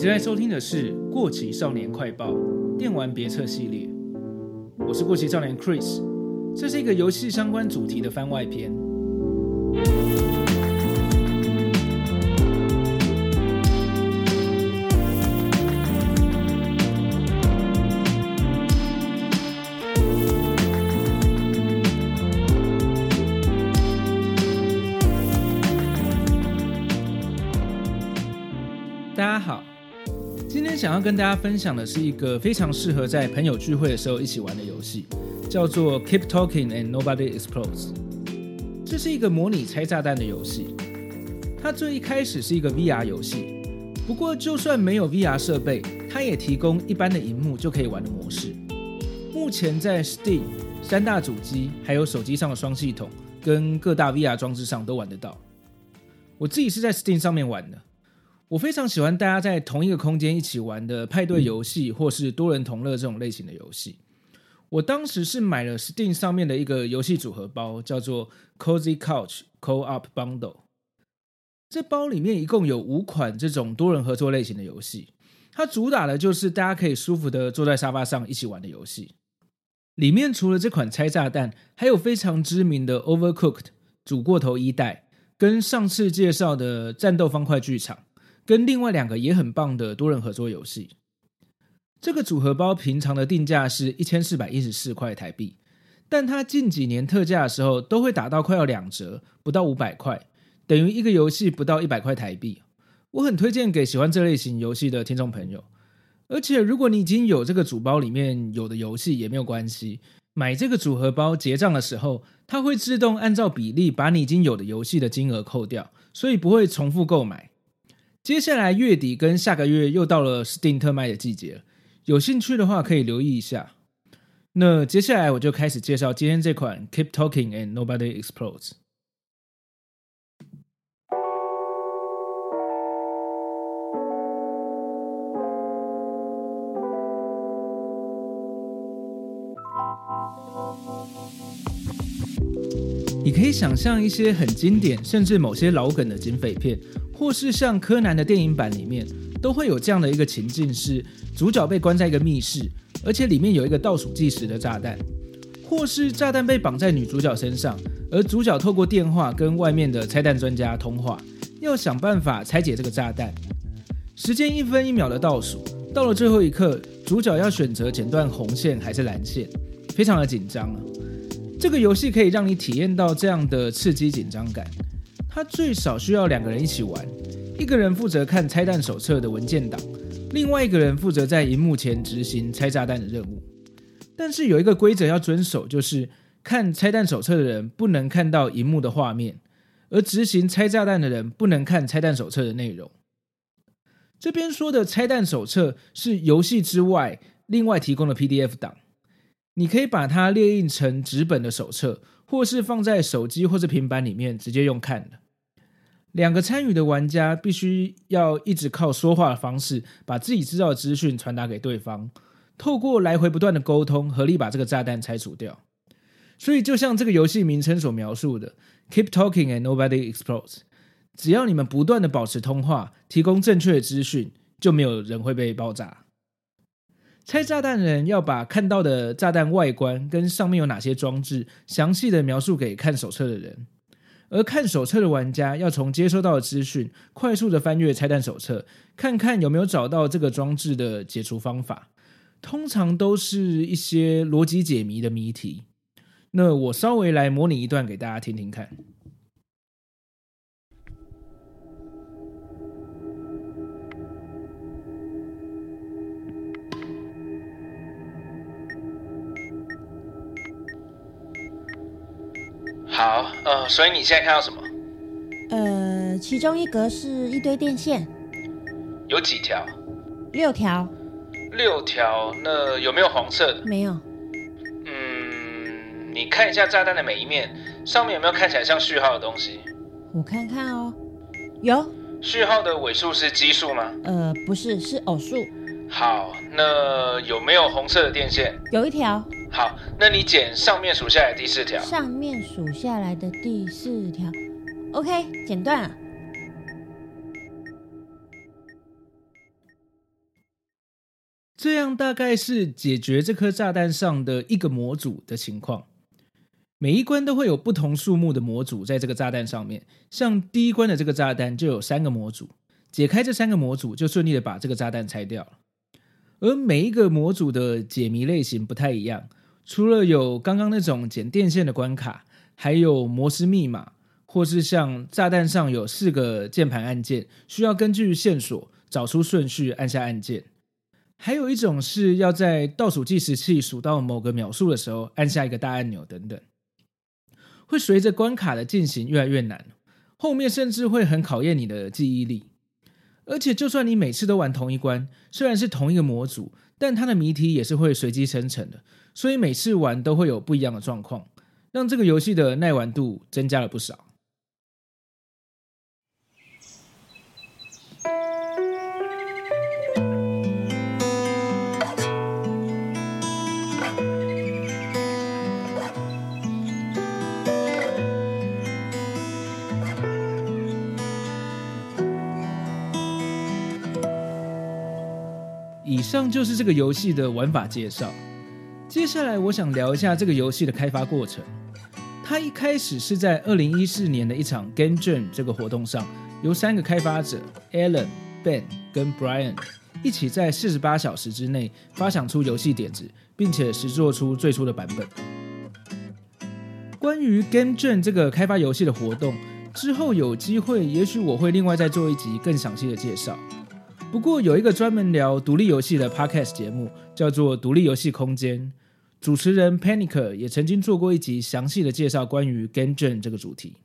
正在收听的是《过期少年快报》电玩别册系列，我是过期少年 Chris，这是一个游戏相关主题的番外篇。想要跟大家分享的是一个非常适合在朋友聚会的时候一起玩的游戏，叫做 Keep Talking and Nobody Explodes。这是一个模拟拆炸弹的游戏。它最一开始是一个 VR 游戏，不过就算没有 VR 设备，它也提供一般的荧幕就可以玩的模式。目前在 Steam、三大主机还有手机上的双系统跟各大 VR 装置上都玩得到。我自己是在 Steam 上面玩的。我非常喜欢大家在同一个空间一起玩的派对游戏，或是多人同乐这种类型的游戏。我当时是买了 Steam 上面的一个游戏组合包，叫做 Cozy Couch Co-op Bundle。这包里面一共有五款这种多人合作类型的游戏，它主打的就是大家可以舒服的坐在沙发上一起玩的游戏。里面除了这款拆炸弹，还有非常知名的 Overcooked 煮过头一代，跟上次介绍的战斗方块剧场。跟另外两个也很棒的多人合作游戏，这个组合包平常的定价是一千四百一十四块台币，但它近几年特价的时候都会打到快要两折，不到五百块，等于一个游戏不到一百块台币。我很推荐给喜欢这类型游戏的听众朋友，而且如果你已经有这个组包里面有的游戏也没有关系，买这个组合包结账的时候，它会自动按照比例把你已经有的游戏的金额扣掉，所以不会重复购买。接下来月底跟下个月又到了 Steam 特卖的季节，有兴趣的话可以留意一下。那接下来我就开始介绍今天这款 Keep Talking and Nobody Explodes。你可以想象一些很经典，甚至某些老梗的警匪片。或是像柯南的电影版里面，都会有这样的一个情境：是主角被关在一个密室，而且里面有一个倒数计时的炸弹；或是炸弹被绑在女主角身上，而主角透过电话跟外面的拆弹专家通话，要想办法拆解这个炸弹。时间一分一秒的倒数，到了最后一刻，主角要选择剪断红线还是蓝线，非常的紧张啊！这个游戏可以让你体验到这样的刺激紧张感。它最少需要两个人一起玩，一个人负责看拆弹手册的文件档，另外一个人负责在荧幕前执行拆炸弹的任务。但是有一个规则要遵守，就是看拆弹手册的人不能看到荧幕的画面，而执行拆炸弹的人不能看拆弹手册的内容。这边说的拆弹手册是游戏之外另外提供的 PDF 档，你可以把它列印成纸本的手册。或是放在手机或者平板里面直接用看的。两个参与的玩家必须要一直靠说话的方式，把自己知道的资讯传达给对方，透过来回不断的沟通，合力把这个炸弹拆除掉。所以就像这个游戏名称所描述的，Keep talking and nobody explodes。只要你们不断的保持通话，提供正确的资讯，就没有人会被爆炸。拆炸弹人要把看到的炸弹外观跟上面有哪些装置详细的描述给看手册的人，而看手册的玩家要从接收到的资讯快速的翻阅拆弹手册，看看有没有找到这个装置的解除方法。通常都是一些逻辑解谜的谜题。那我稍微来模拟一段给大家听听看。好，呃，所以你现在看到什么？呃，其中一格是一堆电线，有几条？六条。六条，那有没有黄色的？没有。嗯，你看一下炸弹的每一面，上面有没有看起来像序号的东西？我看看哦，有。序号的尾数是奇数吗？呃，不是，是偶数。好，那有没有红色的电线？有一条。好，那你剪上面数下来的第四条。上面数下来的第四条，OK，剪断了。这样大概是解决这颗炸弹上的一个模组的情况。每一关都会有不同数目的模组在这个炸弹上面，像第一关的这个炸弹就有三个模组，解开这三个模组就顺利的把这个炸弹拆掉了。而每一个模组的解谜类型不太一样，除了有刚刚那种剪电线的关卡，还有摩斯密码，或是像炸弹上有四个键盘按键，需要根据线索找出顺序按下按键。还有一种是要在倒数计时器数到某个秒数的时候按下一个大按钮等等。会随着关卡的进行越来越难，后面甚至会很考验你的记忆力。而且，就算你每次都玩同一关，虽然是同一个模组，但它的谜题也是会随机生成的，所以每次玩都会有不一样的状况，让这个游戏的耐玩度增加了不少。以上就是这个游戏的玩法介绍。接下来，我想聊一下这个游戏的开发过程。它一开始是在二零一四年的一场 Game Jam 这个活动上，由三个开发者 Alan、Ben 跟 Brian 一起在四十八小时之内发想出游戏点子，并且实作出最初的版本。关于 Game Jam 这个开发游戏的活动，之后有机会，也许我会另外再做一集更详细的介绍。不过有一个专门聊独立游戏的 podcast 节目，叫做《独立游戏空间》，主持人 Panic 也曾经做过一集详细的介绍关于 Game Jam 这个主题。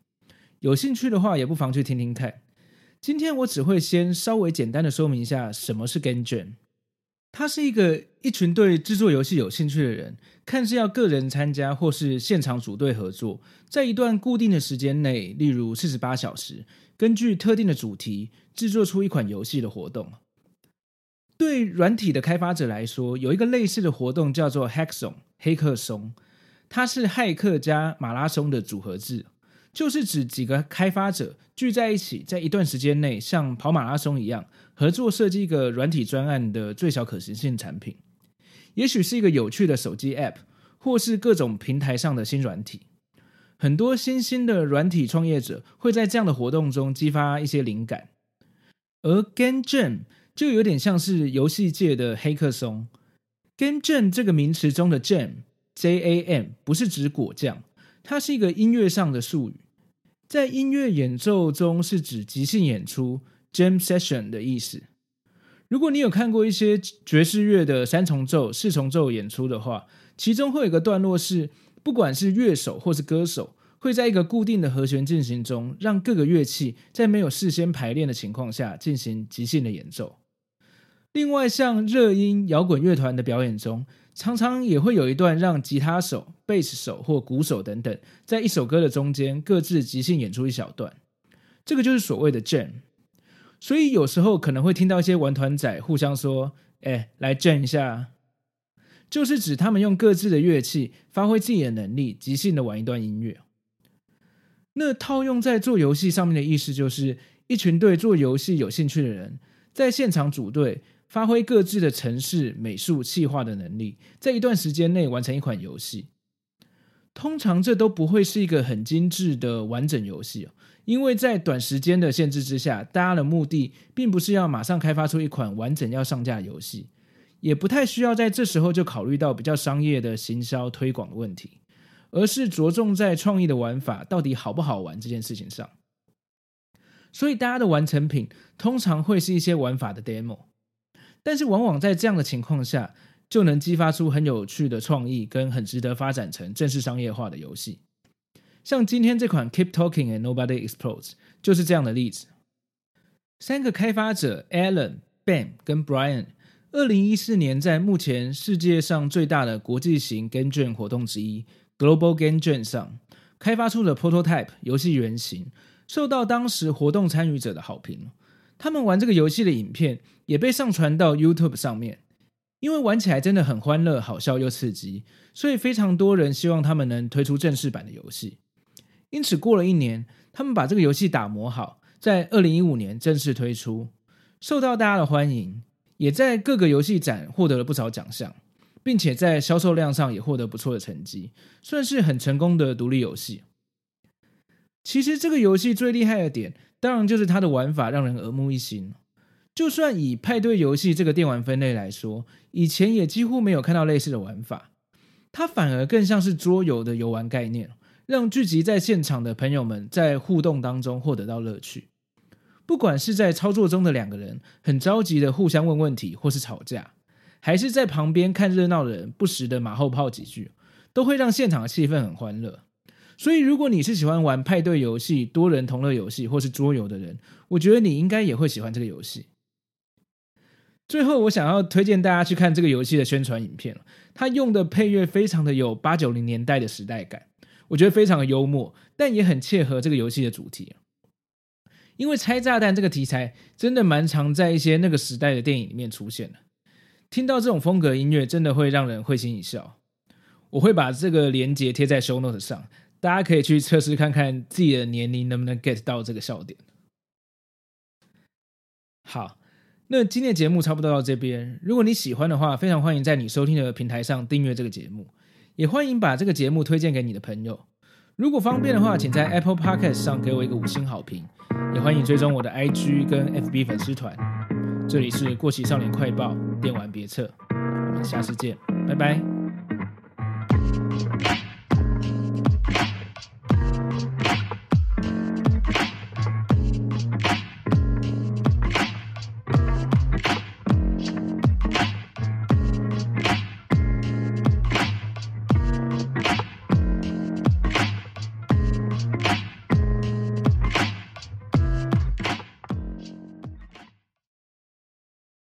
有兴趣的话，也不妨去听听看。今天我只会先稍微简单的说明一下什么是 Game Jam。它是一个一群对制作游戏有兴趣的人，看是要个人参加或是现场组队合作，在一段固定的时间内，例如四十八小时。根据特定的主题制作出一款游戏的活动。对软体的开发者来说，有一个类似的活动叫做 h a c k s o n 黑客松，它是骇客加马拉松的组合制，就是指几个开发者聚在一起，在一段时间内像跑马拉松一样合作设计一个软体专案的最小可行性产品，也许是一个有趣的手机 App，或是各种平台上的新软体。很多新兴的软体创业者会在这样的活动中激发一些灵感，而 Game Jam 就有点像是游戏界的黑客松。Gam Jam 这个名词中的 Jam，J-A-M 不是指果酱，它是一个音乐上的术语，在音乐演奏中是指即兴演出 Jam Session 的意思。如果你有看过一些爵士乐的三重奏、四重奏演出的话，其中会有一个段落是。不管是乐手或是歌手，会在一个固定的和弦进行中，让各个乐器在没有事先排练的情况下进行即兴的演奏。另外，像热音摇滚乐团的表演中，常常也会有一段让吉他手、贝斯手或鼓手等等，在一首歌的中间各自即兴演出一小段。这个就是所谓的 jam。所以有时候可能会听到一些玩团仔互相说：“哎，来 jam 一下。”就是指他们用各自的乐器发挥自己的能力，即兴的玩一段音乐。那套用在做游戏上面的意思，就是一群对做游戏有兴趣的人，在现场组队，发挥各自的城市、美术、企划的能力，在一段时间内完成一款游戏。通常这都不会是一个很精致的完整游戏，因为在短时间的限制之下，大家的目的并不是要马上开发出一款完整要上架的游戏。也不太需要在这时候就考虑到比较商业的行销推广的问题，而是着重在创意的玩法到底好不好玩这件事情上。所以大家的完成品通常会是一些玩法的 demo，但是往往在这样的情况下，就能激发出很有趣的创意跟很值得发展成正式商业化的游戏。像今天这款 Keep Talking and Nobody Explodes 就是这样的例子。三个开发者 Alan、Ben 跟 Brian。二零一四年，在目前世界上最大的国际型 Game Jam 活动之一 Global Game Jam 上，开发出的 Prototype 游戏原型，受到当时活动参与者的好评。他们玩这个游戏的影片也被上传到 YouTube 上面，因为玩起来真的很欢乐、好笑又刺激，所以非常多人希望他们能推出正式版的游戏。因此，过了一年，他们把这个游戏打磨好，在二零一五年正式推出，受到大家的欢迎。也在各个游戏展获得了不少奖项，并且在销售量上也获得不错的成绩，算是很成功的独立游戏。其实这个游戏最厉害的点，当然就是它的玩法让人耳目一新。就算以派对游戏这个电玩分类来说，以前也几乎没有看到类似的玩法。它反而更像是桌游的游玩概念，让聚集在现场的朋友们在互动当中获得到乐趣。不管是在操作中的两个人很着急的互相问问题或是吵架，还是在旁边看热闹的人不时的马后炮几句，都会让现场的气氛很欢乐。所以，如果你是喜欢玩派对游戏、多人同乐游戏或是桌游的人，我觉得你应该也会喜欢这个游戏。最后，我想要推荐大家去看这个游戏的宣传影片。它用的配乐非常的有八九零年代的时代感，我觉得非常的幽默，但也很切合这个游戏的主题。因为拆炸弹这个题材真的蛮常在一些那个时代的电影里面出现的。听到这种风格音乐，真的会让人会心一笑。我会把这个连接贴在 show notes 上，大家可以去测试看看自己的年龄能不能 get 到这个笑点。好。那今天的节目差不多到这边，如果你喜欢的话，非常欢迎在你收听的平台上订阅这个节目，也欢迎把这个节目推荐给你的朋友。如果方便的话，请在 Apple Podcast 上给我一个五星好评，也欢迎追踪我的 IG 跟 FB 粉丝团。这里是过期少年快报，电玩别册，我们下次见，拜拜。